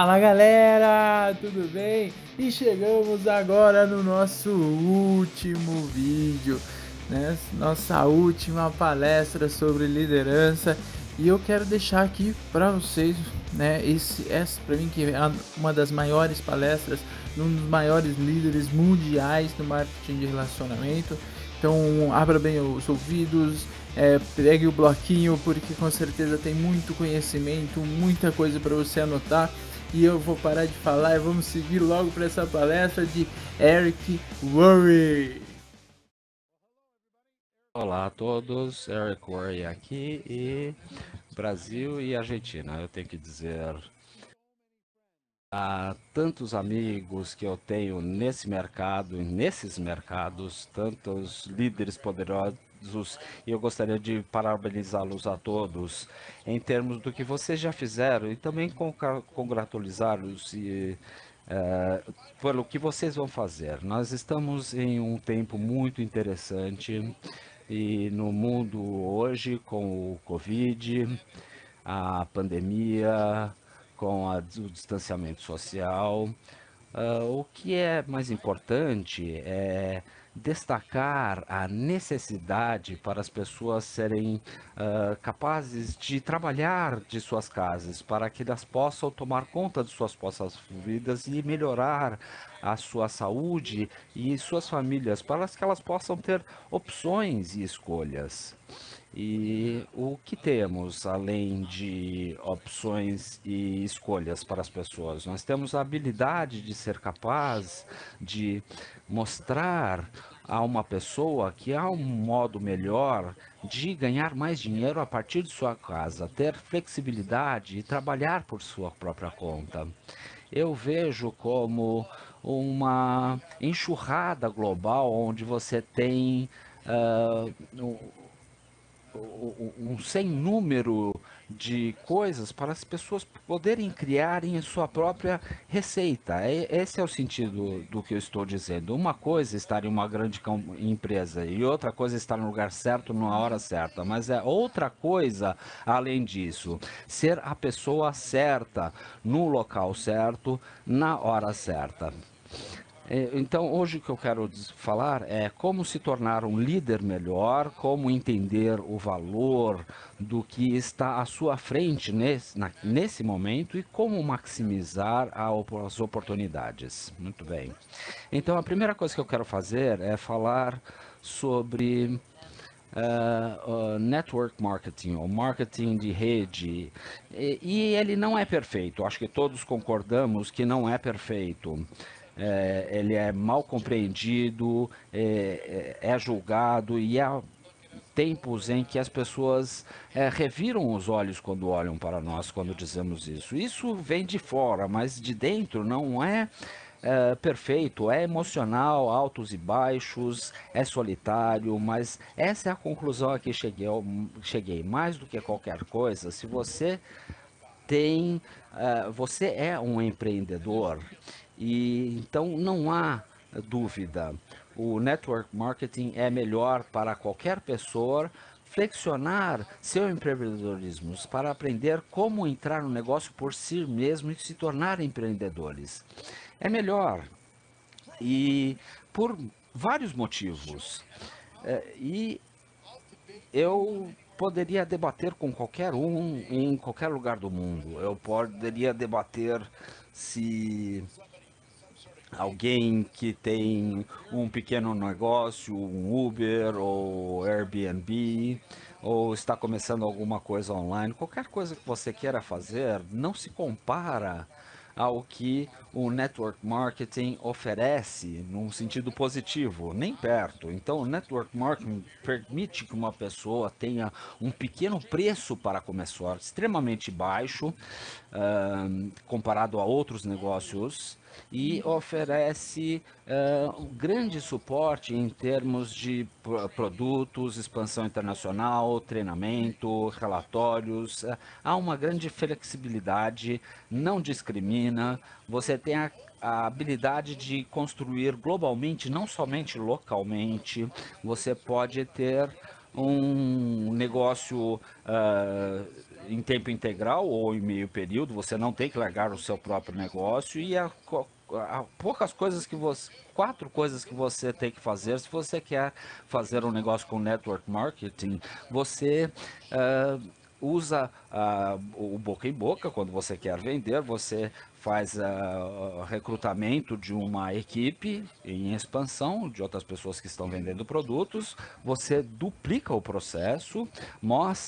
Fala galera, tudo bem? E chegamos agora no nosso último vídeo, né? Nossa última palestra sobre liderança e eu quero deixar aqui para vocês, né? Esse, essa para mim que é uma das maiores palestras, um dos maiores líderes mundiais no marketing de relacionamento. Então abra bem os ouvidos, é, pegue o bloquinho porque com certeza tem muito conhecimento, muita coisa para você anotar e eu vou parar de falar e vamos seguir logo para essa palestra de Eric Worre. Olá a todos, Eric Worre aqui e Brasil e Argentina. Eu tenho que dizer a tantos amigos que eu tenho nesse mercado, nesses mercados, tantos líderes poderosos e eu gostaria de parabenizá-los a todos em termos do que vocês já fizeram e também congratulá-los e uh, pelo que vocês vão fazer. Nós estamos em um tempo muito interessante e no mundo hoje com o Covid, a pandemia, com a, o distanciamento social, uh, o que é mais importante é destacar a necessidade para as pessoas serem uh, capazes de trabalhar de suas casas, para que elas possam tomar conta de suas próprias vidas e melhorar a sua saúde e suas famílias, para que elas possam ter opções e escolhas. E o que temos além de opções e escolhas para as pessoas? Nós temos a habilidade de ser capaz de mostrar a uma pessoa que há um modo melhor de ganhar mais dinheiro a partir de sua casa, ter flexibilidade e trabalhar por sua própria conta. Eu vejo como uma enxurrada global onde você tem uh, um sem número de coisas para as pessoas poderem criarem sua própria receita. Esse é o sentido do que eu estou dizendo. Uma coisa é estar em uma grande empresa e outra coisa é estar no lugar certo na hora certa, mas é outra coisa além disso, ser a pessoa certa no local certo na hora certa. É, então, hoje o que eu quero falar é como se tornar um líder melhor, como entender o valor do que está à sua frente nesse, na, nesse momento e como maximizar a, as oportunidades. Muito bem. Então, a primeira coisa que eu quero fazer é falar sobre Uh, uh, network marketing, ou marketing de rede, e, e, ele não é perfeito. Acho que todos concordamos que não é perfeito é, ele é mal compreendido, é, é, é julgado e há tempos em que as pessoas é, reviram os olhos quando olham para nós, quando dizemos isso. Isso vem de fora, mas de dentro não é, é, perfeito, é emocional, altos e baixos, é solitário, mas essa é a conclusão a que cheguei, cheguei. Mais do que qualquer coisa, se você tem, uh, você é um empreendedor e então não há dúvida, o network marketing é melhor para qualquer pessoa flexionar seu empreendedorismo para aprender como entrar no negócio por si mesmo e se tornar empreendedores. É melhor e por vários motivos. É, e eu poderia debater com qualquer um em qualquer lugar do mundo. Eu poderia debater se alguém que tem um pequeno negócio, um Uber ou Airbnb, ou está começando alguma coisa online, qualquer coisa que você queira fazer, não se compara ao que o network marketing oferece num sentido positivo, nem perto. Então, o network marketing permite que uma pessoa tenha um pequeno preço para começar, extremamente baixo, uh, comparado a outros negócios, e oferece uh, um grande suporte em termos de produtos, expansão internacional, treinamento, relatórios. Uh, há uma grande flexibilidade, não discrimina, você tem a a habilidade de construir globalmente, não somente localmente. Você pode ter um negócio uh, em tempo integral ou em meio período, você não tem que largar o seu próprio negócio e há, poucas coisas que você, quatro coisas que você tem que fazer se você quer fazer um negócio com network marketing, você uh, usa uh, o boca em boca quando você quer vender, você faz uh, recrutamento de uma equipe em expansão, de outras pessoas que estão vendendo produtos, você duplica o processo,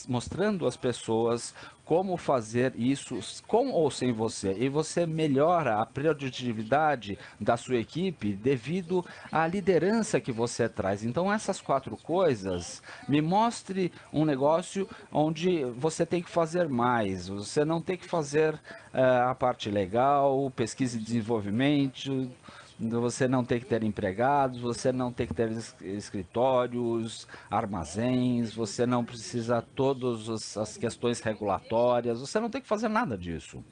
mostrando às pessoas como fazer isso com ou sem você. E você melhora a produtividade da sua equipe devido à liderança que você traz. Então, essas quatro coisas, me mostre um negócio onde você tem que fazer mais. Você não tem que fazer uh, a parte legal, pesquisa e desenvolvimento, você não tem que ter empregados, você não tem que ter escritórios, armazéns, você não precisa todas as questões regulatórias, você não tem que fazer nada disso.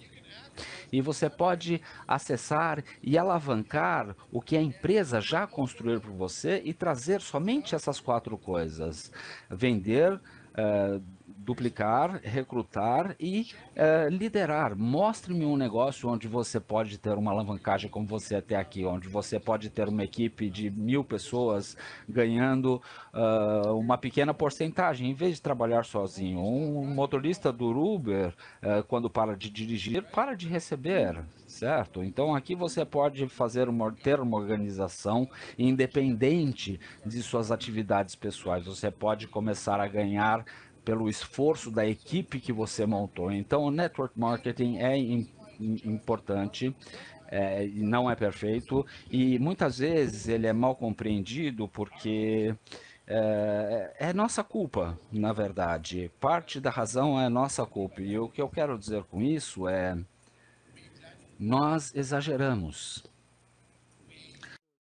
E você pode acessar e alavancar o que a empresa já construiu por você e trazer somente essas quatro coisas. Vender, uh, duplicar, recrutar e uh, liderar. Mostre-me um negócio onde você pode ter uma alavancagem como você até aqui, onde você pode ter uma equipe de mil pessoas ganhando uh, uma pequena porcentagem, em vez de trabalhar sozinho. Um motorista do Uber, uh, quando para de dirigir, para de receber, certo? Então aqui você pode fazer uma, ter uma organização independente de suas atividades pessoais. Você pode começar a ganhar pelo esforço da equipe que você montou. Então, o network marketing é importante, é, não é perfeito e muitas vezes ele é mal compreendido porque é, é, nossa culpa, na verdade. Parte da razão é nossa culpa. E o que eu quero dizer com isso é nós exageramos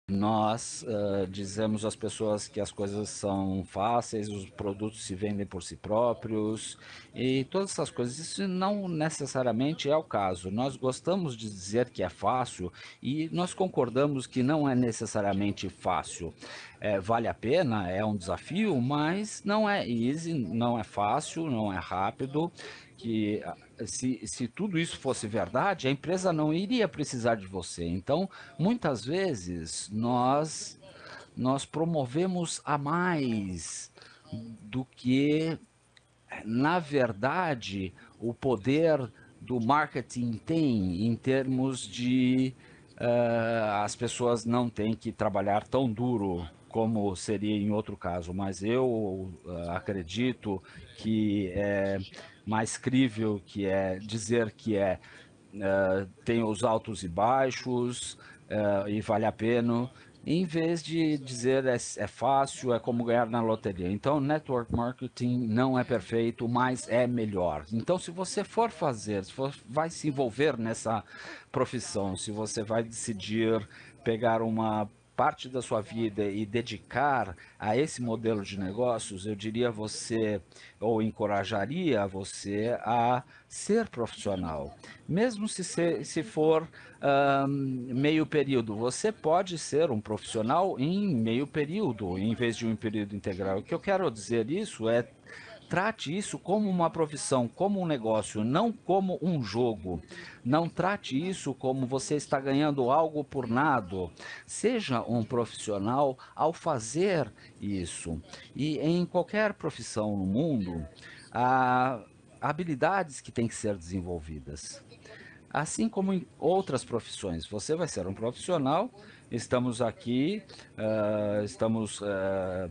nós uh, dizemos às pessoas que as coisas são fáceis, os produtos se vendem por si próprios e todas essas coisas. Isso não necessariamente é o caso. Nós gostamos de dizer que é fácil e nós concordamos que não é necessariamente fácil. É, vale a pena, é um desafio, mas não é easy, não é fácil, não é rápido que se, se tudo isso fosse verdade, a empresa não iria precisar de você. Então, muitas vezes, nós, nós promovemos a mais do que, na verdade, o poder do marketing tem em termos de uh, as pessoas não têm que trabalhar tão duro como seria em outro caso, mas eu uh, acredito que é mais crível, que é dizer que é uh, tem os altos e baixos uh, e vale a pena, em vez de dizer é, é, fácil, é como ganhar na loteria. Então, network marketing não é perfeito, mas é melhor. Então, se você for fazer, se for, vai se envolver nessa profissão, se você vai decidir pegar uma parte da sua vida e dedicar a esse modelo de negócios, eu diria você, ou encorajaria você a ser profissional. Mesmo se, se, for um, meio período, você pode ser um profissional em meio período, em vez de um período integral. O que eu quero dizer isso é Trate isso como uma profissão, como um negócio, não como um jogo. Não trate isso como você está ganhando algo por nada. Seja um profissional ao fazer isso. E em qualquer profissão no mundo, há habilidades que têm que ser desenvolvidas. Assim como em outras profissões, você vai ser um profissional. Estamos aqui, uh, estamos uh,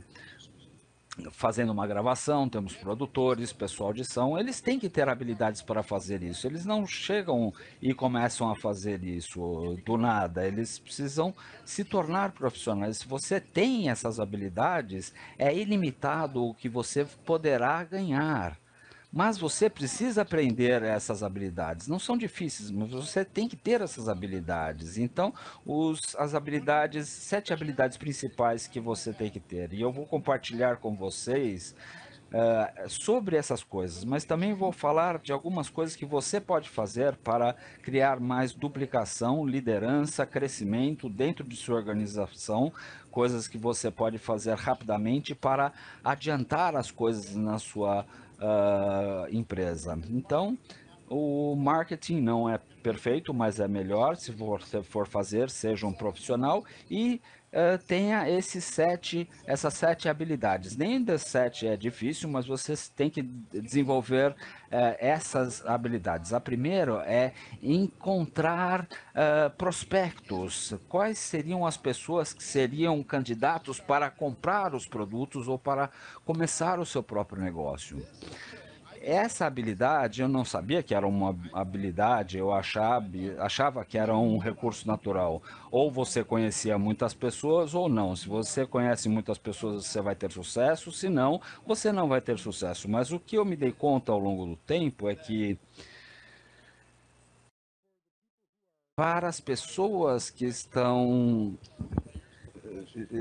fazendo uma gravação, temos produtores, pessoal de som, eles têm que ter habilidades para fazer isso. Eles não chegam e começam a fazer isso do nada. Eles precisam se tornar profissionais. Se você tem essas habilidades, é ilimitado o que você poderá ganhar. Mas você precisa aprender essas habilidades. Não são difíceis, mas você tem que ter essas habilidades. Então, os, as habilidades, sete habilidades principais que você tem que ter. E eu vou compartilhar com vocês uh, sobre essas coisas, mas também vou falar de algumas coisas que você pode fazer para criar mais duplicação, liderança, crescimento dentro de sua organização, coisas que você pode fazer rapidamente para adiantar as coisas na sua uh, empresa. Então, o marketing não é perfeito, mas é melhor se você for fazer, seja um profissional e uh, tenha esses sete, essas sete habilidades. Nem das sete é difícil, mas você tem que desenvolver uh, essas habilidades. A primeira é encontrar uh, prospectos. Quais seriam as pessoas que seriam candidatos para comprar os produtos ou para começar o seu próprio negócio? Essa habilidade eu não sabia que era uma habilidade, eu achava, achava que era um recurso natural. Ou você conhecia muitas pessoas ou não. Se você conhece muitas pessoas, você vai ter sucesso, se não, você não vai ter sucesso. Mas o que eu me dei conta ao longo do tempo é que para as pessoas que estão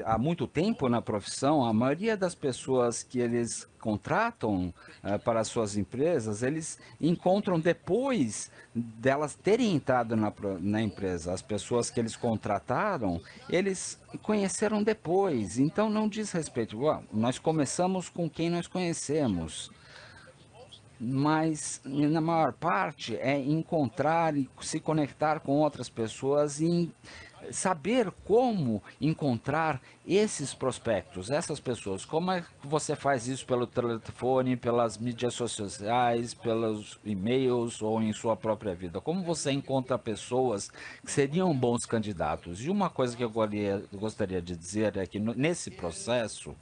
há muito tempo na profissão, a maioria das pessoas que eles contratam uh, para suas empresas, eles encontram depois delas terem entrado na, na empresa. As pessoas que eles contrataram, eles conheceram depois. Então não diz respeito. nós começamos com quem nós conhecemos mas na maior parte é encontrar e se conectar com outras pessoas e saber como encontrar esses prospectos, essas pessoas. Como é que você faz isso pelo telefone, pelas mídias sociais, pelos e-mails ou em sua própria vida? Como você encontra pessoas que seriam bons candidatos? E uma coisa que eu gostaria de dizer é que nesse processo,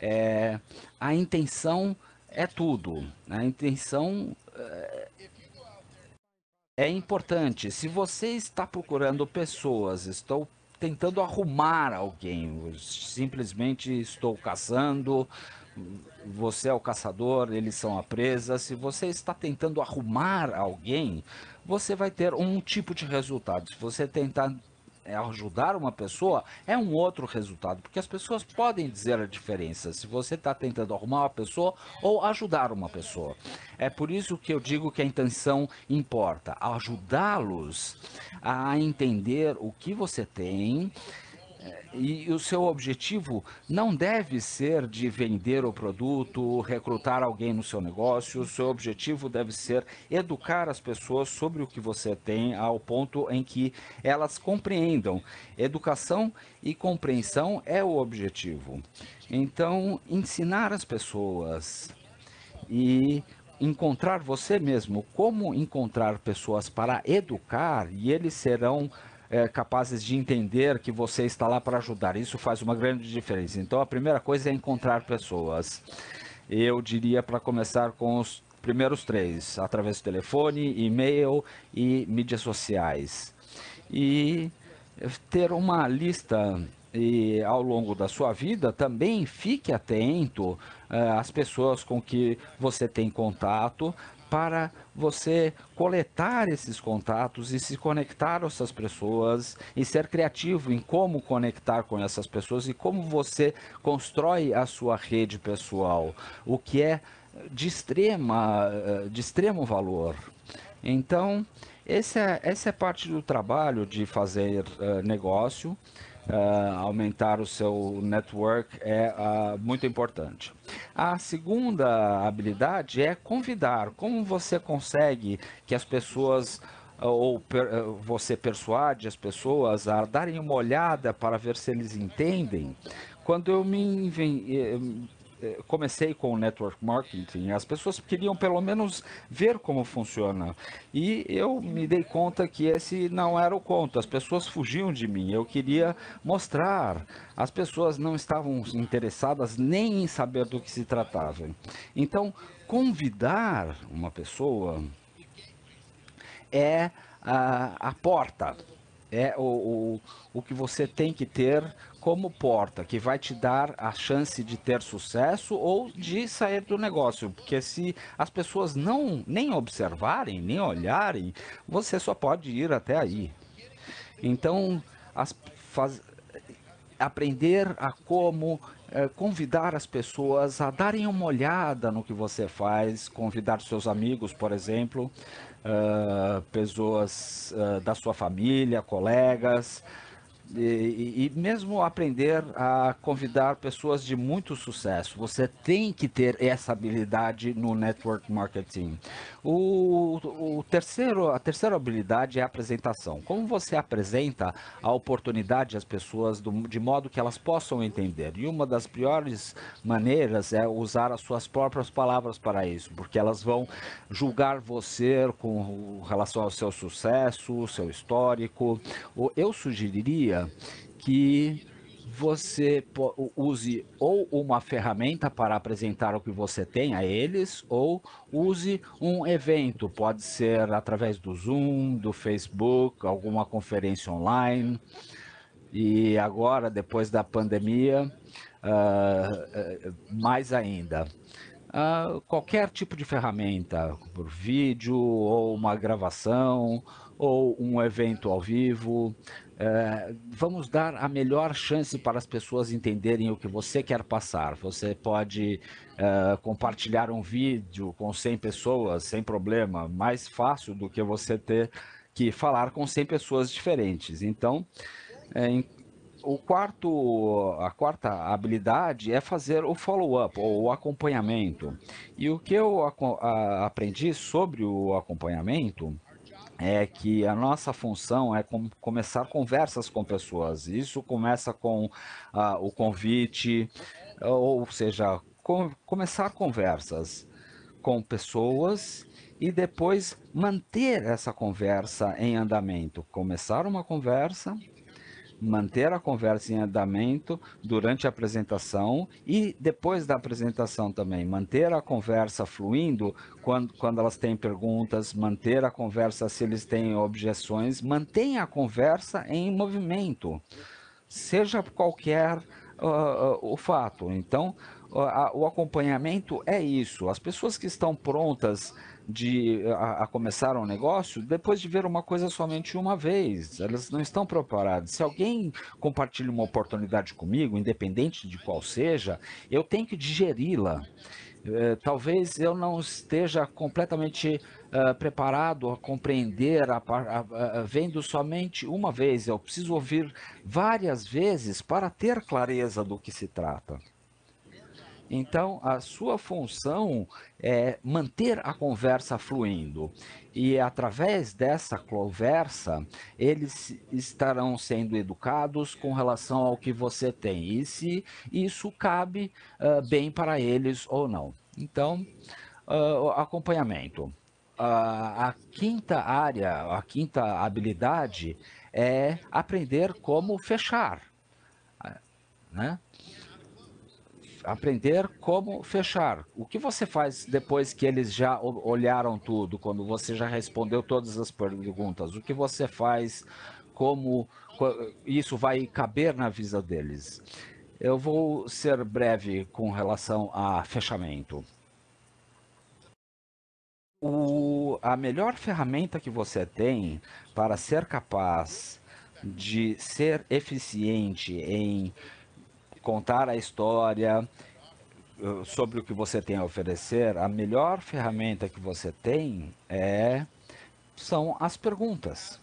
é, a intenção é tudo. A intenção é, importante. Se você está procurando pessoas, estou tentando arrumar alguém, simplesmente estou caçando, você é o caçador, eles são a presa. Se você está tentando arrumar alguém, você vai ter um tipo de resultado. Se você tentar ajudar uma pessoa, é um outro resultado, porque as pessoas podem dizer a diferença se você está tentando arrumar uma pessoa ou ajudar uma pessoa. É por isso que eu digo que a intenção importa, ajudá-los a entender o que você tem, e o seu objetivo não deve ser de vender o produto, recrutar alguém no seu negócio. O seu objetivo deve ser educar as pessoas sobre o que você tem ao ponto em que elas compreendam. Educação e compreensão é o objetivo. Então, ensinar as pessoas e encontrar você mesmo, como encontrar pessoas para educar e eles serão é, capazes de entender que você está lá para ajudar. Isso faz uma grande diferença. Então, a primeira coisa é encontrar pessoas. Eu diria para começar com os primeiros três, através do telefone, e-mail e mídias sociais. E ter uma lista e ao longo da sua vida também fique atento uh, às pessoas com que você tem contato para você coletar esses contatos e se conectar a essas pessoas e ser criativo em como conectar com essas pessoas e como você constrói a sua rede pessoal, o que é de, extrema, de extremo valor. Então, essa é, essa é parte do trabalho de fazer uh, negócio uh, aumentar o seu network é uh, muito importante. A segunda habilidade é convidar. Como você consegue que as pessoas ah, ou per, você persuade as pessoas a darem uma olhada para ver se eles entendem. Quando eu me eh, comecei com o network marketing, as pessoas queriam pelo menos ver como funciona. E eu me dei conta que esse não era o conto. As pessoas fugiam de mim. Eu queria mostrar. As pessoas não estavam interessadas nem em saber do que se tratava. Então, convidar uma pessoa é a, a porta é o, o, o que você tem que ter como porta, que vai te dar a chance de ter sucesso ou de sair do negócio. Porque se as pessoas não nem observarem, nem olharem, você só pode ir até aí. Então, as, faz, aprender a como é, convidar as pessoas a darem uma olhada no que você faz, convidar seus amigos, por exemplo, uh, pessoas uh, da sua família, colegas, e, e, mesmo aprender a convidar pessoas de muito sucesso. Você tem que ter essa habilidade no network marketing. O, o terceiro, a terceira habilidade é a apresentação. Como você apresenta a oportunidade às pessoas do, de modo que elas possam entender. E uma das piores maneiras é usar as suas próprias palavras para isso, porque elas vão julgar você com relação ao seu sucesso, seu histórico. Eu sugeriria que você use ou uma ferramenta para apresentar o que você tem a eles, ou use um evento, pode ser através do Zoom, do Facebook, alguma conferência online. E agora, depois da pandemia, uh, mais ainda. Uh, qualquer tipo de ferramenta, por vídeo, ou uma gravação, ou um evento ao vivo, é, vamos dar a melhor chance para as pessoas entenderem o que você quer passar. Você pode é, compartilhar um vídeo com 100 pessoas sem problema, mais fácil do que você ter que falar com 100 pessoas diferentes. Então, é, em, o quarto, a quarta habilidade é fazer o follow-up, ou o acompanhamento. E o que eu a, a, aprendi sobre o acompanhamento é que a nossa função é com, começar conversas com pessoas. Isso começa com uh, o convite, ou seja, com, começar conversas com pessoas e depois manter essa conversa em andamento. Começar uma conversa, manter a conversa em andamento durante a apresentação e depois da apresentação também, manter a conversa fluindo quando, quando elas têm perguntas, manter a conversa se eles têm objeções, mantenha a conversa em movimento, seja qualquer uh, uh, o fato. Então, uh, o acompanhamento é isso. As pessoas que estão prontas de a, a, começar um negócio depois de ver uma coisa somente uma vez. Elas não estão preparadas. Se alguém compartilha uma oportunidade comigo, independente de qual seja, eu tenho que digeri-la. É, talvez eu não esteja completamente uh, preparado a compreender, a, a, a, vendo somente uma vez. Eu preciso ouvir várias vezes para ter clareza do que se trata. Então, a sua função é manter a conversa fluindo. E através dessa conversa, eles estarão sendo educados com relação ao que você tem. E se isso cabe uh, bem para eles ou não. Então, uh, acompanhamento. Uh, a quinta área, a quinta habilidade é aprender como fechar. Né? Aprender como fechar. O que você faz depois que eles já olharam tudo, quando você já respondeu todas as perguntas? O que você faz, como isso vai caber na visão deles? Eu vou ser breve com relação a fechamento. O, a melhor ferramenta que você tem para ser capaz de ser eficiente em contar a história uh, sobre o que você tem a oferecer, a melhor ferramenta que você tem é são as perguntas.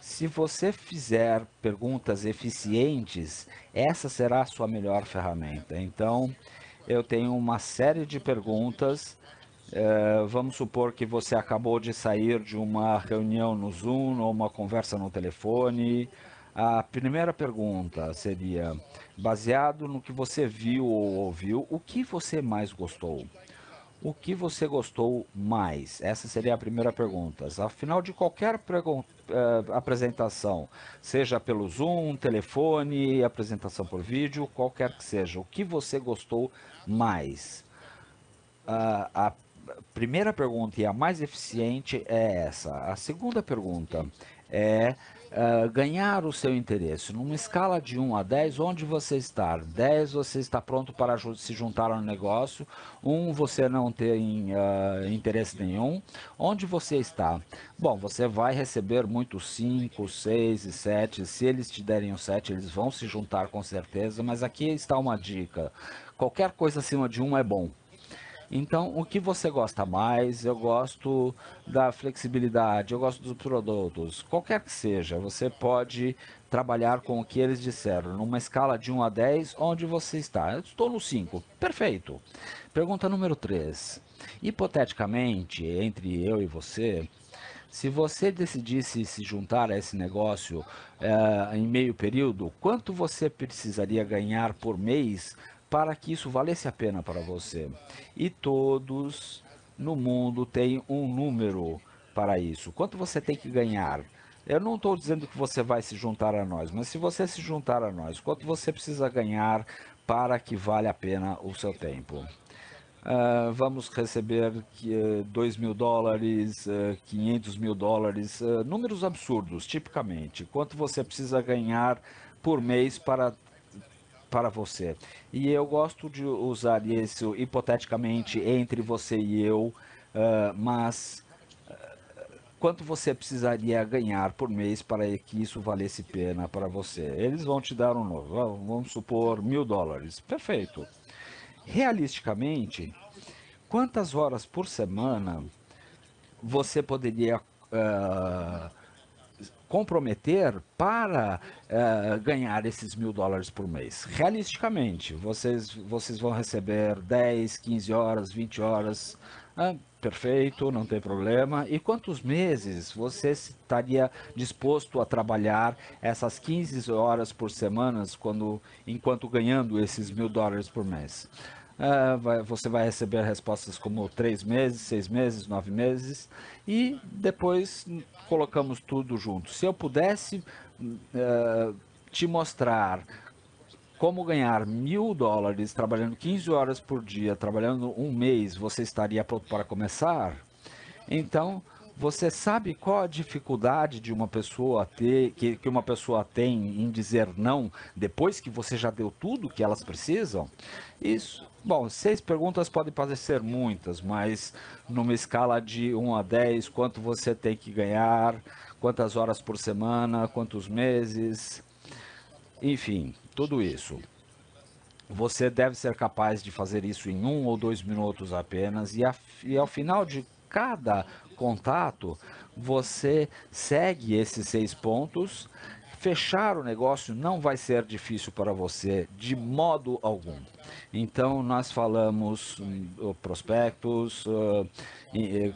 Se você fizer perguntas eficientes, essa será a sua melhor ferramenta. Então, eu tenho uma série de perguntas. Uh, vamos supor que você acabou de sair de uma reunião no Zoom ou uma conversa no telefone. A primeira pergunta seria: baseado no que você viu ou ouviu, o que você mais gostou? O que você gostou mais? Essa seria a primeira pergunta. Afinal de qualquer uh, apresentação, seja pelo Zoom, telefone, apresentação por vídeo, qualquer que seja, o que você gostou mais? Uh, a primeira pergunta e a mais eficiente é essa. A segunda pergunta é uh, ganhar o seu interesse. Numa escala de 1 a 10, onde você está? 10 você está pronto para se juntar ao negócio, 1 você não tem uh, interesse nenhum. Onde você está? Bom, você vai receber muito 5, 6 e 7. Se eles te derem o 7, eles vão se juntar com certeza, mas aqui está uma dica. Qualquer coisa acima de 1 é bom. Então, o que você gosta mais? Eu gosto da flexibilidade, eu gosto dos produtos, qualquer que seja, você pode trabalhar com o que eles disseram, numa escala de 1 a 10, onde você está? Eu estou no 5. Perfeito. Pergunta número 3. Hipoteticamente, entre eu e você, se você decidisse se juntar a esse negócio é, em meio período, quanto você precisaria ganhar por mês para que isso valesse a pena para você. E todos no mundo têm um número para isso. Quanto você tem que ganhar? Eu não estou dizendo que você vai se juntar a nós, mas se você se juntar a nós, quanto você precisa ganhar para que vale a pena o seu tempo? Uh, vamos receber uh, 2 mil dólares, uh, 500 mil dólares, uh, números absurdos, tipicamente. Quanto você precisa ganhar por mês para para você. E eu gosto de usar isso hipoteticamente entre você e eu, uh, mas uh, quanto você precisaria ganhar por mês para que isso valesse pena para você? Eles vão te dar um novo, vamos supor mil dólares. Perfeito. Realisticamente, quantas horas por semana você poderia uh, comprometer para uh, ganhar esses mil dólares por mês. Realisticamente, vocês, vocês vão receber 10, 15 horas, 20 horas. Ah, perfeito, não tem problema. E quantos meses você estaria disposto a trabalhar essas 15 horas por semana quando, enquanto ganhando esses mil dólares por mês? Uh, vai, você vai receber respostas como três meses, seis meses, nove meses e depois colocamos tudo junto. Se eu pudesse uh, te mostrar como ganhar mil dólares trabalhando 15 horas por dia, trabalhando um mês, você estaria pronto para começar? Então, você sabe qual a dificuldade de uma pessoa ter, que, que uma pessoa tem em dizer não depois que você já deu tudo que elas precisam? Isso. Bom, seis perguntas podem parecer muitas, mas numa escala de 1 a 10, quanto você tem que ganhar, quantas horas por semana, quantos meses, enfim, tudo isso. Você deve ser capaz de fazer isso em um ou dois minutos apenas, e, a, e ao final de cada contato, você segue esses seis pontos. Fechar o negócio não vai ser difícil para você de modo algum. Então, nós falamos uh, prospectos, uh,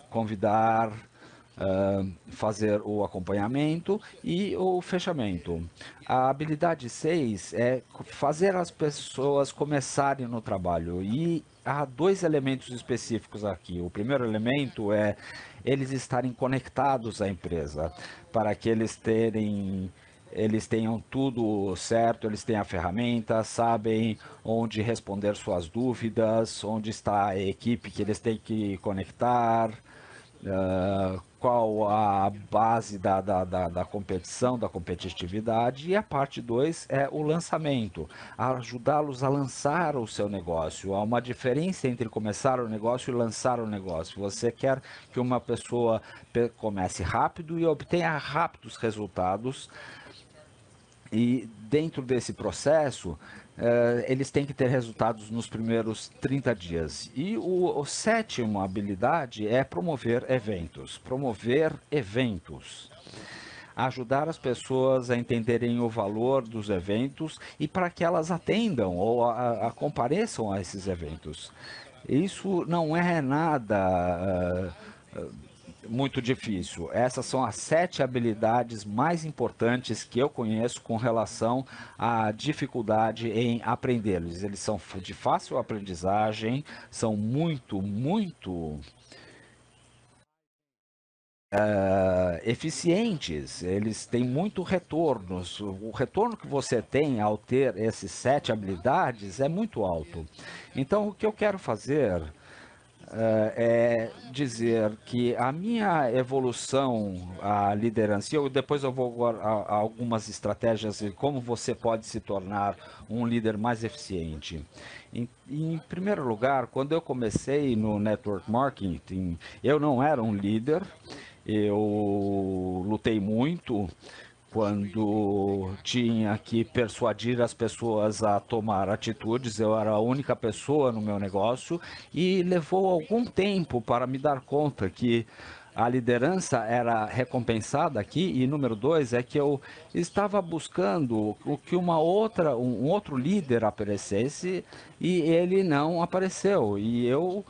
convidar, uh, fazer o acompanhamento e o fechamento. A habilidade 6 é fazer as pessoas começarem no trabalho e há dois elementos específicos aqui. O primeiro elemento é eles estarem conectados à empresa, para que eles terem eles tenham tudo certo, eles têm a ferramenta, sabem onde responder suas dúvidas, onde está a equipe que eles têm que conectar, uh, qual a base da, da, da, da, competição, da competitividade, e a parte 2 é o lançamento, ajudá-los a lançar o seu negócio. Há uma diferença entre começar o negócio e lançar o negócio. Você quer que uma pessoa comece rápido e obtenha rápidos resultados, e dentro desse processo, Uh, eles têm que ter resultados nos primeiros 30 dias. E o, o sétimo habilidade é promover eventos. Promover eventos ajudar as pessoas a entenderem o valor dos eventos e para que elas atendam ou a, a compareçam a esses eventos. Isso não é nada uh, uh, muito difícil. Essas são as sete habilidades mais importantes que eu conheço com relação à dificuldade em aprendê-los. Eles são de fácil aprendizagem, são muito, muito Uh, eficientes, eles têm muito retornos. O retorno que você tem ao ter esses sete habilidades é muito alto. Então, o que eu quero fazer é dizer que a minha evolução, a liderança, eu, depois eu vou a, a algumas estratégias de como você pode se tornar um líder mais eficiente. Em, em, primeiro lugar, quando eu comecei no network marketing, eu não era um líder, eu lutei muito quando tinha que persuadir as pessoas a tomar atitudes, eu era a única pessoa no meu negócio e levou algum tempo para me dar conta que a liderança era recompensada aqui e número dois é que eu estava buscando o que uma outra um outro líder aparecesse e ele não apareceu. E eu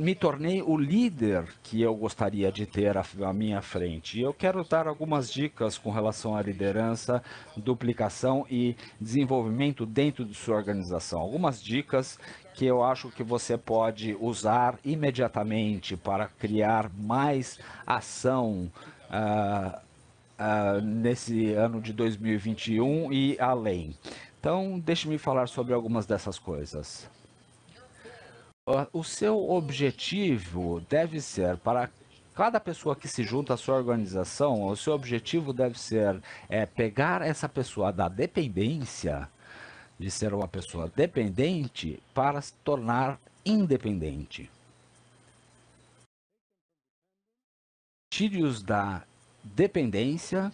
me tornei o líder que eu gostaria de ter à, à minha frente. E eu quero dar algumas dicas com relação à liderança, duplicação e desenvolvimento dentro de sua organização. Algumas dicas que eu acho que você pode usar imediatamente para criar mais ação uh, uh, nesse ano de 2021 e além. Então, deixe-me falar sobre algumas dessas coisas o seu objetivo deve ser para cada pessoa que se junta à sua organização, o seu objetivo deve ser é, pegar essa pessoa da dependência, de ser uma pessoa dependente, para se tornar independente. Tire-os da dependência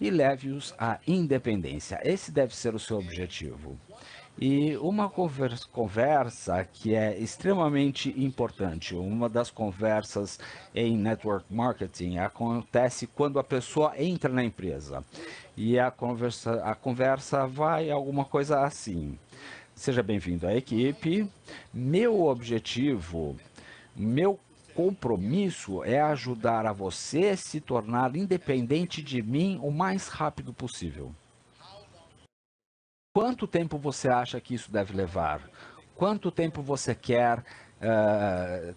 e leve-os à independência. Esse deve ser o seu objetivo. E uma conversa, que é extremamente importante, uma das conversas em network marketing acontece quando a pessoa entra na empresa. E a conversa, a conversa vai alguma coisa assim. Seja bem-vindo à equipe. Meu objetivo, meu compromisso é ajudar a você se tornar independente de mim o mais rápido possível. Quanto tempo você acha que isso deve levar? Quanto tempo você quer uh,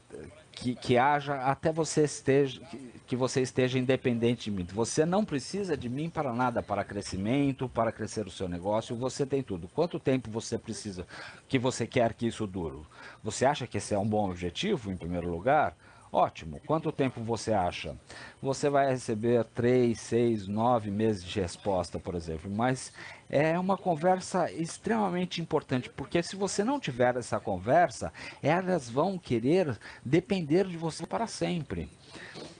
que, que haja até você esteja, que você esteja independente de mim? Você não precisa de mim para nada, para crescimento, para crescer o seu negócio, você tem tudo. Quanto tempo você precisa, que você quer que isso dure? Você acha que esse é um bom objetivo, em primeiro lugar? Ótimo. Quanto tempo você acha? Você vai receber 3, 6, 9 meses de resposta, por exemplo. Mas é uma conversa extremamente importante, porque se você não tiver essa conversa, elas vão querer depender de você para sempre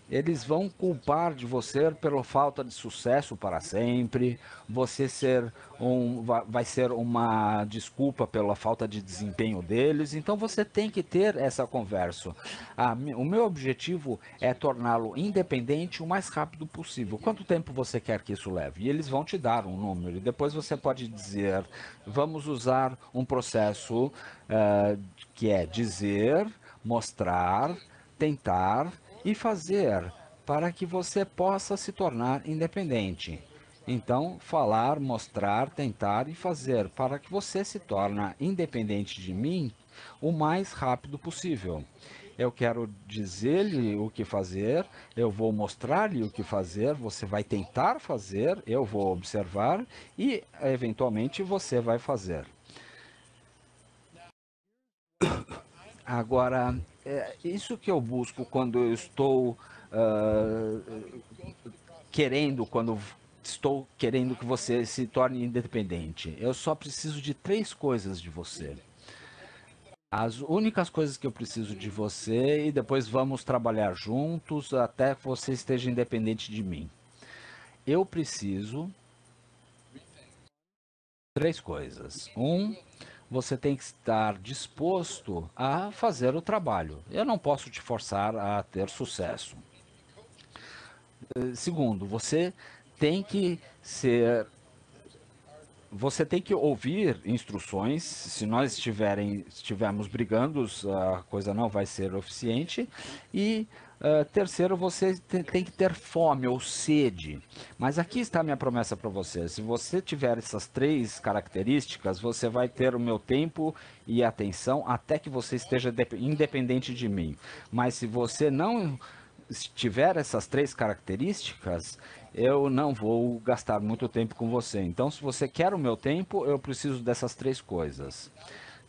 eles vão culpar de você pela falta de sucesso para sempre. Você ser um, vai ser uma desculpa pela falta de desempenho deles. Então você tem que ter essa conversa. Ah, o meu objetivo é torná-lo independente o mais rápido possível. Quanto tempo você quer que isso leve? E eles vão te dar um número. E depois você pode dizer: vamos usar um processo uh, que é dizer, mostrar, tentar e fazer para que você possa se tornar independente. Então, falar, mostrar, tentar e fazer para que você se torne independente de mim o mais rápido possível. Eu quero dizer-lhe o que fazer, eu vou mostrar-lhe o que fazer, você vai tentar fazer, eu vou observar e, eventualmente, você vai fazer. Agora, é isso que eu busco quando eu estou uh, querendo, quando estou querendo que você se torne independente. Eu só preciso de três coisas de você. As únicas coisas que eu preciso de você e depois vamos trabalhar juntos até que você esteja independente de mim. Eu preciso três coisas. Um, você tem que estar disposto a fazer o trabalho. Eu não posso te forçar a ter sucesso. Eh, segundo, você tem que ser você tem que ouvir instruções. Se nós estiverem, estivermos brigando, a coisa não vai ser eficiente. E Uh, terceiro, você tem, tem, que ter fome ou sede. Mas aqui está a minha promessa para você. Se você tiver essas três características, você vai ter o meu tempo e atenção até que você esteja independente de mim. Mas se você não tiver essas três características, eu não vou gastar muito tempo com você. Então, se você quer o meu tempo, eu preciso dessas três coisas.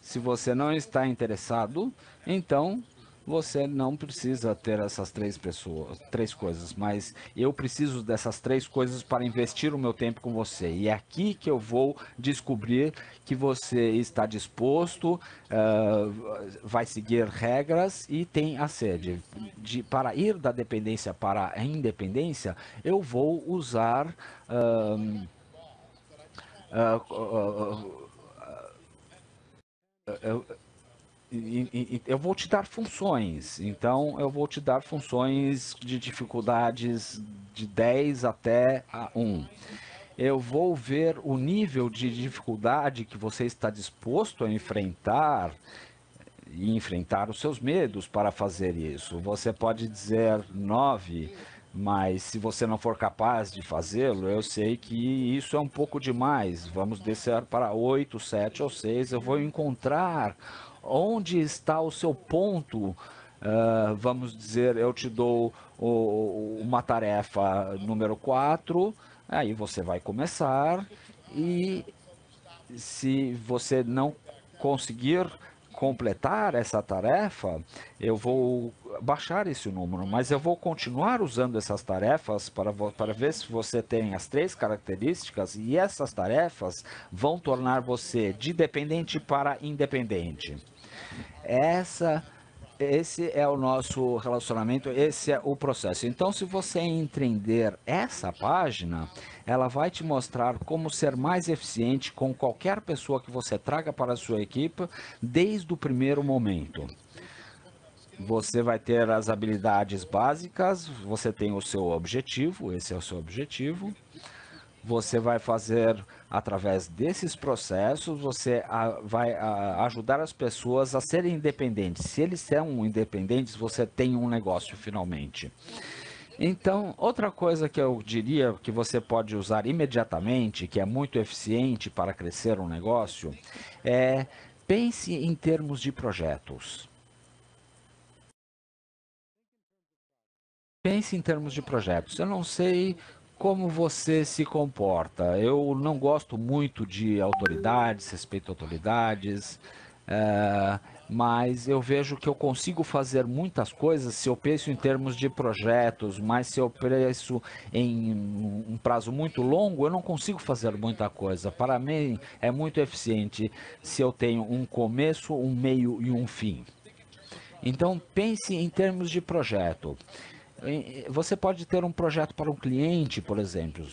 Se você não está interessado, então você não precisa ter essas três pessoas, três coisas, mas eu preciso dessas três coisas para investir o meu tempo com você. E é aqui que eu vou descobrir que você está disposto, uh, vai seguir regras e tem a sede. De, para ir da dependência para a independência, eu vou usar. Uh, uh, eu, eu vou te dar funções. Então, eu vou te dar funções de dificuldades de 10 até a 1. Eu vou ver o nível de dificuldade que você está disposto a enfrentar e enfrentar os seus medos para fazer isso. Você pode dizer 9, mas se você não for capaz de fazê-lo, eu sei que isso é um pouco demais. Vamos descer para 8, 7 ou 6. Eu vou encontrar onde está o seu ponto. Uh, vamos dizer, eu te dou o, uma tarefa número 4, aí você vai começar e se você não conseguir completar essa tarefa, eu vou baixar esse número, mas eu vou continuar usando essas tarefas para, para ver se você tem as três características e essas tarefas vão tornar você de dependente para independente. Essa esse é o nosso relacionamento, esse é o processo. Então, se você entender essa página, ela vai te mostrar como ser mais eficiente com qualquer pessoa que você traga para a sua equipe desde o primeiro momento. Você vai ter as habilidades básicas, você tem o seu objetivo, esse é o seu objetivo você vai fazer através desses processos, você a, vai a, ajudar as pessoas a serem independentes. Se eles são independentes, você tem um negócio finalmente. Então, outra coisa que eu diria que você pode usar imediatamente, que é muito eficiente para crescer um negócio, é pense em termos de projetos. Pense em termos de projetos. Eu não sei como você se comporta. Eu não gosto muito de autoridades, respeito a autoridades, é, mas eu vejo que eu consigo fazer muitas coisas se eu penso em termos de projetos, mas se eu penso em um prazo muito longo, eu não consigo fazer muita coisa. Para mim, é muito eficiente se eu tenho um começo, um meio e um fim. Então, pense em termos de projeto. Você pode ter um projeto para um cliente, por exemplo.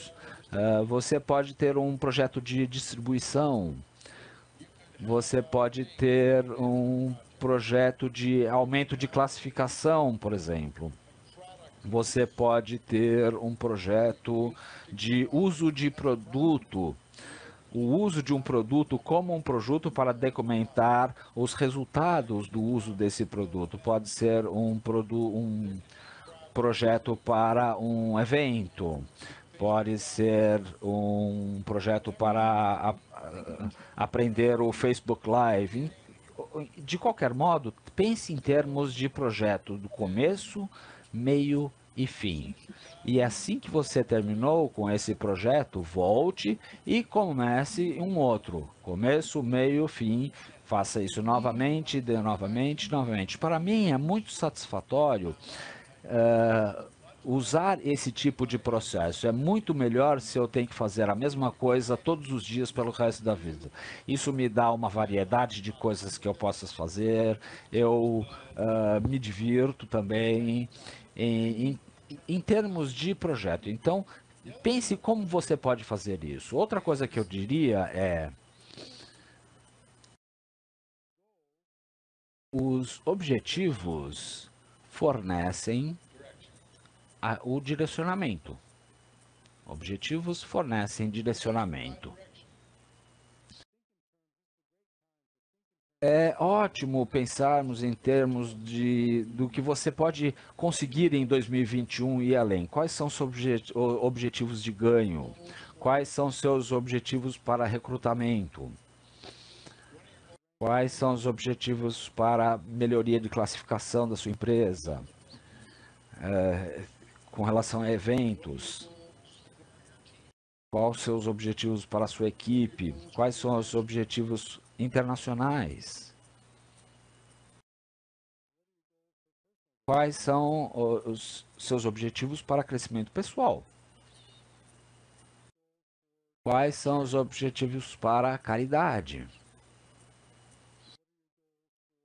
Uh, você pode ter um projeto de distribuição. Você pode ter um projeto de aumento de classificação, por exemplo. Você pode ter um projeto de uso de produto o uso de um produto como um produto para documentar os resultados do uso desse produto. Pode ser um, produto um projeto para um evento, pode ser um projeto para aprender o Facebook Live. De qualquer modo, pense em termos de projeto do começo, meio e fim. E assim que você terminou com esse projeto, volte e comece um outro. Começo, meio, fim. Faça isso novamente, de novamente, novamente. Para mim é muito satisfatório uh, usar esse tipo de processo. É muito melhor se eu tenho que fazer a mesma coisa todos os dias pelo resto da vida. Isso me dá uma variedade de coisas que eu possa fazer, eu uh, me divirto também em, em, em termos de projeto. Então, pense como você pode fazer isso. Outra coisa que eu diria é os objetivos fornecem a, o direcionamento. Objetivos fornecem direcionamento. É ótimo pensarmos em termos de, do que você pode conseguir em 2021 e além. Quais são os objetivos de ganho? Quais são seus objetivos para recrutamento? Quais são os objetivos para melhoria de classificação da sua empresa? É, com relação a eventos? Quais seus objetivos para a sua equipe? Quais são os objetivos internacionais? Quais são os seus objetivos para crescimento pessoal? Quais são os objetivos para caridade?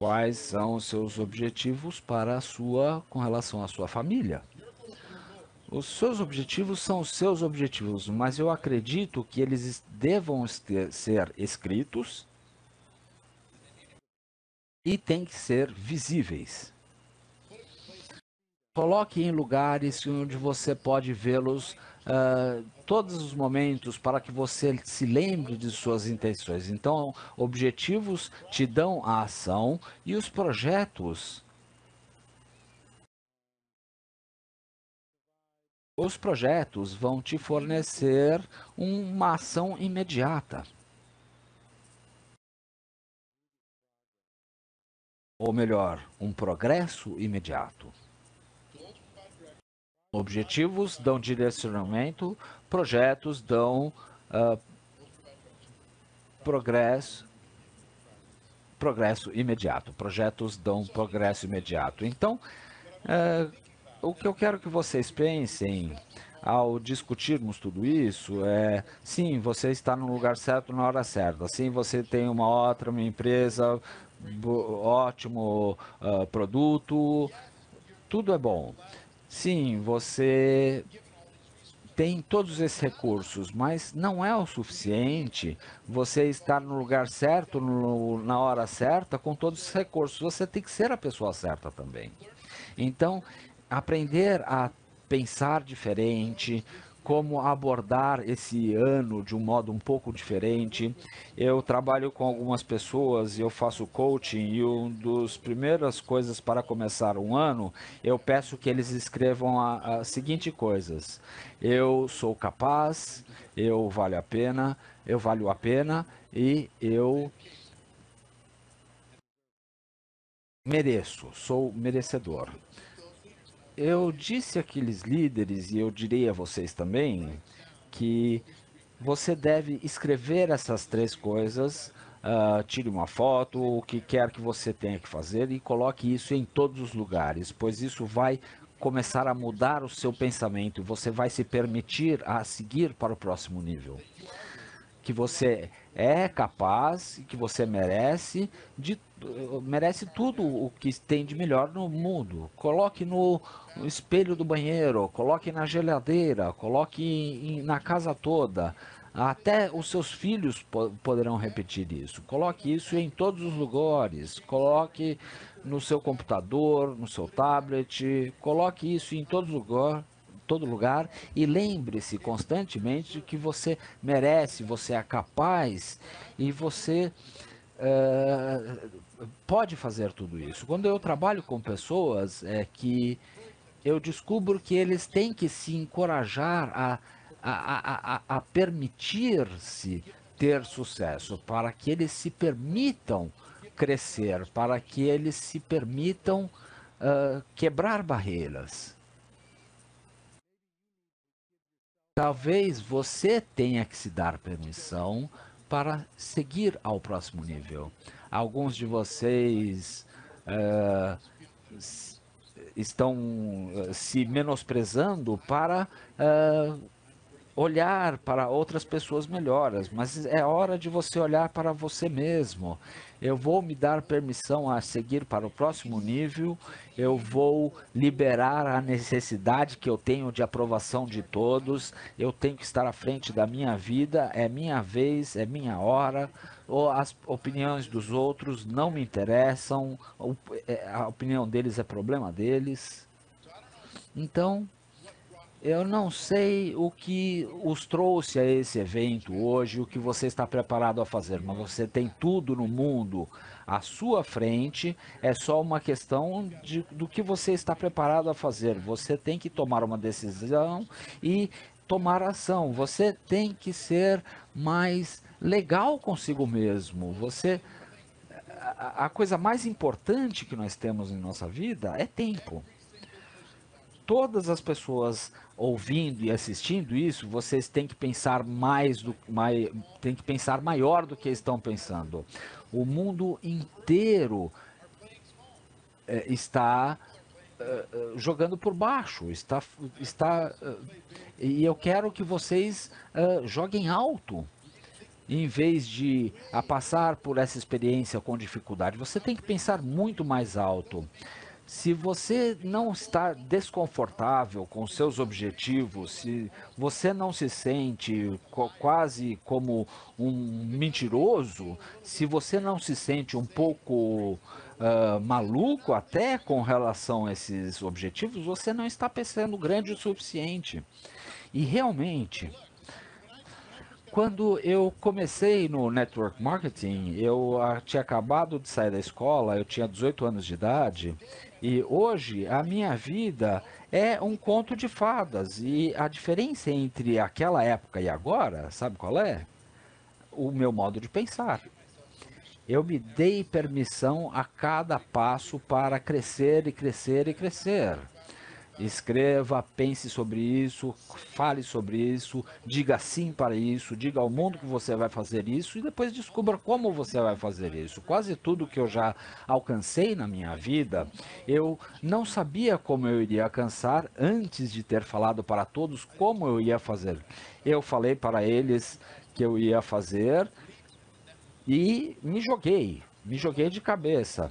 Quais são os seus objetivos para a sua com relação à sua família? Os seus objetivos são os seus objetivos, mas eu acredito que eles devam ser escritos e têm que ser visíveis. Coloque em lugares onde você pode vê-los uh, todos os momentos para que você se lembre de suas intenções. Então, objetivos te dão a ação e os projetos. Os projetos vão te fornecer uma ação imediata. Ou melhor, um progresso imediato. Objetivos dão direcionamento, projetos dão uh, progresso, progresso imediato. Projetos dão progresso imediato. Então, uh, o que eu quero que vocês pensem ao discutirmos tudo isso é, sim, você está no lugar certo na hora certa. Sim, você tem uma outra empresa, ótimo uh, produto, tudo é bom. Sim, você tem todos esses recursos, mas não é o suficiente você estar no lugar certo, no, na hora certa, com todos os recursos. Você tem que ser a pessoa certa também. Então, aprender a pensar diferente, como abordar esse ano de um modo um pouco diferente. Eu trabalho com algumas pessoas e eu faço coaching e uma das primeiras coisas para começar um ano, eu peço que eles escrevam a, seguinte coisas: eu sou capaz, eu valho a pena, eu valho a pena e eu mereço, sou merecedor eu disse àqueles líderes, e eu direi a vocês também, que você deve escrever essas três coisas, uh, tire uma foto, o que quer que você tenha que fazer e coloque isso em todos os lugares, pois isso vai começar a mudar o seu pensamento, você vai se permitir a seguir para o próximo nível. Que você é capaz, que você merece de merece tudo o que tem de melhor no mundo. Coloque no espelho do banheiro, coloque na geladeira, coloque na casa toda. Até os seus filhos po poderão repetir isso. Coloque isso em todos os lugares. Coloque no seu computador, no seu tablet. Coloque isso em todos os lugares todo lugar e lembre-se constantemente de que você merece, você é capaz e você uh, pode fazer tudo isso. Quando eu trabalho com pessoas é que eu descubro que eles têm que se encorajar a, a, a, a permitir-se ter sucesso, para que eles se permitam crescer, para que eles se permitam uh, quebrar barreiras. Talvez você tenha que se dar permissão para seguir ao próximo nível. Alguns de vocês uh, estão uh, se menosprezando para uh, olhar para outras pessoas melhores, mas é hora de você olhar para você mesmo eu vou me dar permissão a seguir para o próximo nível, eu vou liberar a necessidade que eu tenho de aprovação de todos, eu tenho que estar à frente da minha vida, é minha vez, é minha hora, as opiniões dos outros não me interessam, é, a opinião deles é problema deles. Então, eu não sei o que os trouxe a esse evento hoje, o que você está preparado a fazer, mas você tem tudo no mundo à sua frente, é só uma questão de, do que você está preparado a fazer. Você tem que tomar uma decisão e tomar ação. Você tem que ser mais legal consigo mesmo. Você a, a coisa mais importante que nós temos em nossa vida é tempo todas as pessoas ouvindo e assistindo isso, vocês têm que pensar mais do mais, têm que pensar maior do que estão pensando. O mundo inteiro é, está uh, jogando por baixo, está, está e eu quero que vocês joguem alto em vez de a passar por essa experiência com dificuldade. Você tem que pensar muito mais alto. Se você não está desconfortável com seus objetivos, se você não se sente quase como um mentiroso, se você não se sente um pouco uh, maluco até com relação a esses objetivos, você não está pensando grande o suficiente. E realmente, quando eu comecei no network marketing, eu tinha acabado de sair da escola, eu tinha 18 anos de idade, e hoje a minha vida é um conto de fadas. E a diferença entre aquela época e agora, sabe qual é? O meu modo de pensar. Eu me dei permissão a cada passo para crescer e crescer e crescer. Escreva, pense sobre isso, fale sobre isso, diga sim para isso, diga ao mundo que você vai fazer isso e depois descubra como você vai fazer isso. Quase tudo que eu já alcancei na minha vida, eu não sabia como eu iria alcançar antes de ter falado para todos como eu ia fazer. Eu falei para eles que eu ia fazer e me joguei, me joguei de cabeça.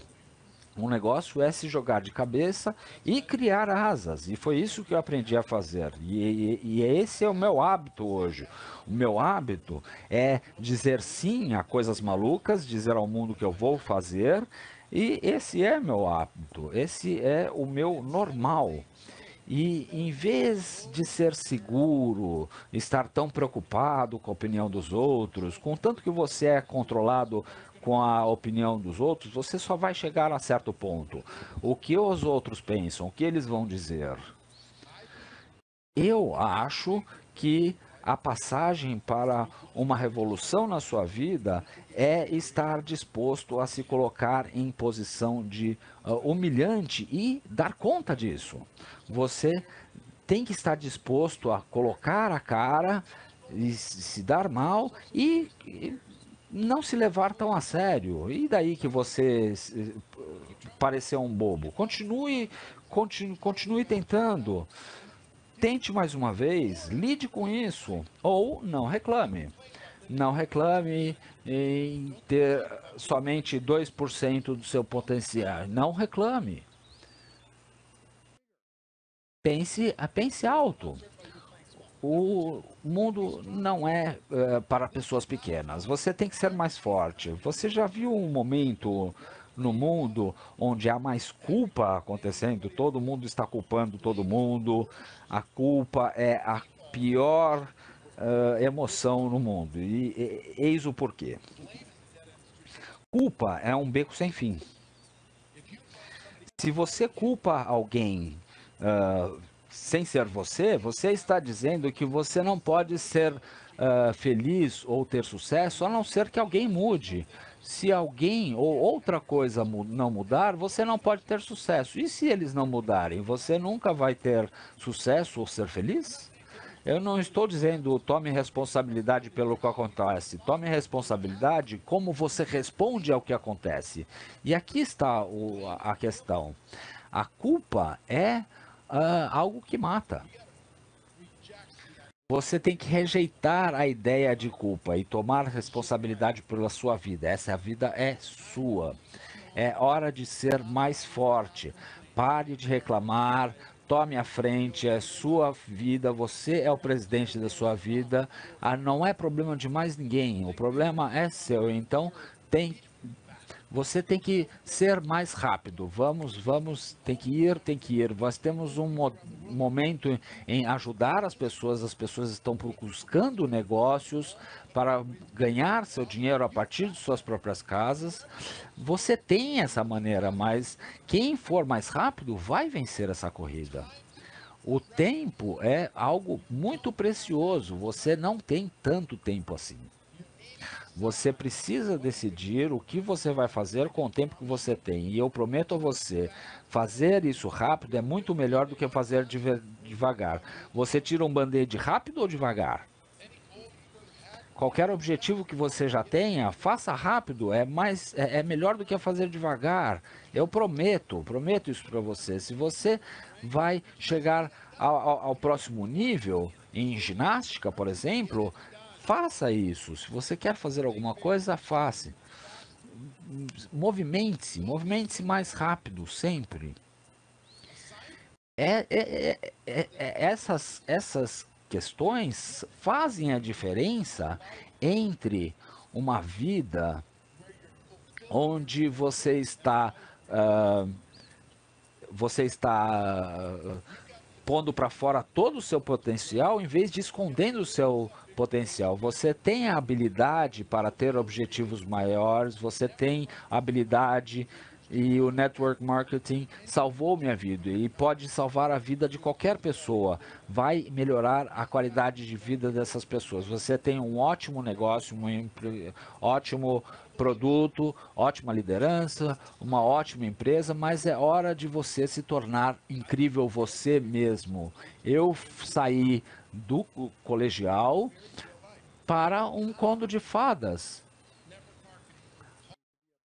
Um negócio é se jogar de cabeça e criar asas. E foi isso que eu aprendi a fazer. E, e, e, esse é o meu hábito hoje. O meu hábito é dizer sim a coisas malucas, dizer ao mundo que eu vou fazer. E esse é meu hábito. Esse é o meu normal. E em vez de ser seguro, estar tão preocupado com a opinião dos outros, contanto que você é controlado com a opinião dos outros, você só vai chegar a certo ponto. O que os outros pensam, o que eles vão dizer. Eu acho que a passagem para uma revolução na sua vida é estar disposto a se colocar em posição de uh, humilhante e dar conta disso. Você tem que estar disposto a colocar a cara e se dar mal e, e não se levar tão a sério. E daí que você pareceu um bobo? Continue, continue, continue tentando. Tente mais uma vez, lide com isso ou não reclame. Não reclame em ter somente 2% do seu potencial. Não reclame. Pense, pense alto o mundo não é uh, para pessoas pequenas. Você tem que ser mais forte. Você já viu um momento no mundo onde há mais culpa acontecendo? Todo mundo está culpando todo mundo. A culpa é a pior uh, emoção no mundo. E, e eis o porquê. Culpa é um beco sem fim. Se você culpa alguém uh, sem ser você, você está dizendo que você não pode ser uh, feliz ou ter sucesso a não ser que alguém mude. Se alguém ou outra coisa não mudar, você não pode ter sucesso. E se eles não mudarem, você nunca vai ter sucesso ou ser feliz? Eu não estou dizendo tome responsabilidade pelo que acontece, tome responsabilidade como você responde ao que acontece. E aqui está o, a questão. A culpa é uh, algo que mata. Você tem que rejeitar a ideia de culpa e tomar responsabilidade pela sua vida. Essa vida é sua. É hora de ser mais forte. Pare de reclamar, tome a frente, é sua vida, você é o presidente da sua vida, ah, não é problema de mais ninguém, o problema é seu, então tem você tem que ser mais rápido. Vamos, vamos, tem que ir, tem que ir. Nós temos um mo momento em ajudar as pessoas, as pessoas estão buscando negócios para ganhar seu dinheiro a partir de suas próprias casas. Você tem essa maneira, mas quem for mais rápido vai vencer essa corrida. O tempo é algo muito precioso, você não tem tanto tempo assim. Você precisa decidir o que você vai fazer com o tempo que você tem. E eu prometo a você, fazer isso rápido é muito melhor do que fazer devagar. Você tira um band-aid rápido ou devagar? Qualquer objetivo que você já tenha, faça rápido, é mais é, é melhor do que fazer devagar. Eu prometo, prometo isso para você. Se você vai chegar ao, ao, ao próximo nível em ginástica, por exemplo, faça isso. Se você quer fazer alguma coisa, faça. Movimente-se, movimente-se mais rápido, sempre. É, é, é, é, essas, essas questões fazem a diferença entre uma vida onde você está uh, você está uh, pondo para fora todo o seu potencial em vez de escondendo o seu potencial. Você tem a habilidade para ter objetivos maiores, você tem habilidade e o network marketing salvou minha vida e pode salvar a vida de qualquer pessoa. Vai melhorar a qualidade de vida dessas pessoas. Você tem um ótimo negócio, um ótimo produto, ótima liderança, uma ótima empresa, mas é hora de você se tornar incrível você mesmo. Eu saí do colegial para um conto de fadas.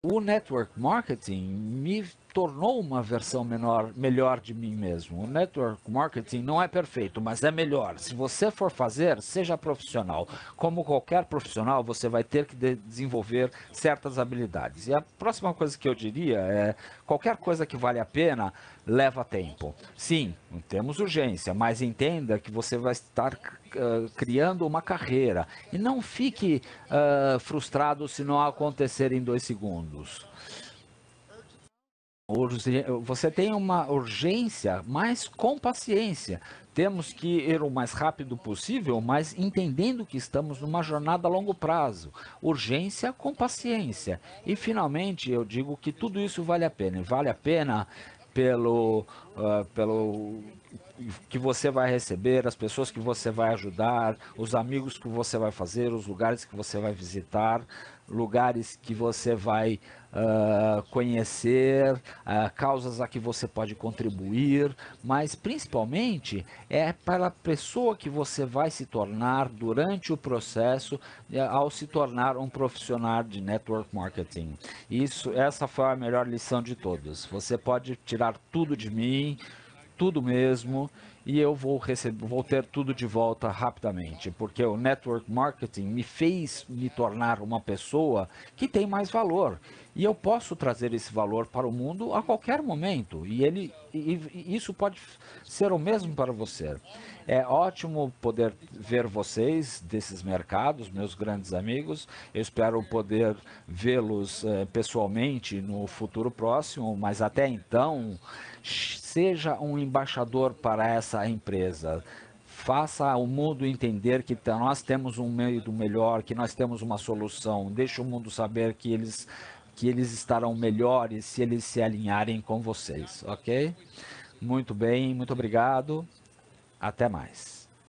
O network marketing me tornou uma versão menor, melhor de mim mesmo. O network marketing não é perfeito, mas é melhor. Se você for fazer, seja profissional. Como qualquer profissional, você vai ter que de desenvolver certas habilidades. E a próxima coisa que eu diria é: qualquer coisa que vale a pena leva tempo. Sim, temos urgência, mas entenda que você vai estar uh, criando uma carreira. E não fique uh, frustrado se não acontecer em dois segundos. Você tem uma urgência, mas com paciência. Temos que ir o mais rápido possível, mas entendendo que estamos numa jornada a longo prazo. Urgência com paciência. E finalmente eu digo que tudo isso vale a pena. Vale a pena pelo, uh, pelo que você vai receber, as pessoas que você vai ajudar, os amigos que você vai fazer, os lugares que você vai visitar, lugares que você vai uh, conhecer, uh, causas a que você pode contribuir, mas principalmente é para a pessoa que você vai se tornar durante o processo uh, ao se tornar um profissional de network marketing. Isso, essa foi a melhor lição de todas. Você pode tirar tudo de mim, tudo mesmo e eu vou receber, vou ter tudo de volta rapidamente, porque o network marketing me fez me tornar uma pessoa que tem mais valor e eu posso trazer esse valor para o mundo a qualquer momento e ele e, e isso pode ser o mesmo para você. É ótimo poder ver vocês desses mercados, meus grandes amigos. Eu espero poder vê-los eh, pessoalmente no futuro próximo, mas até então seja um embaixador para essa empresa. Faça o mundo entender que nós temos um meio do melhor, que nós temos uma solução. Deixe o mundo saber que eles, que eles estarão melhores se eles se alinharem com vocês, ok? Muito bem, muito obrigado. Até mais.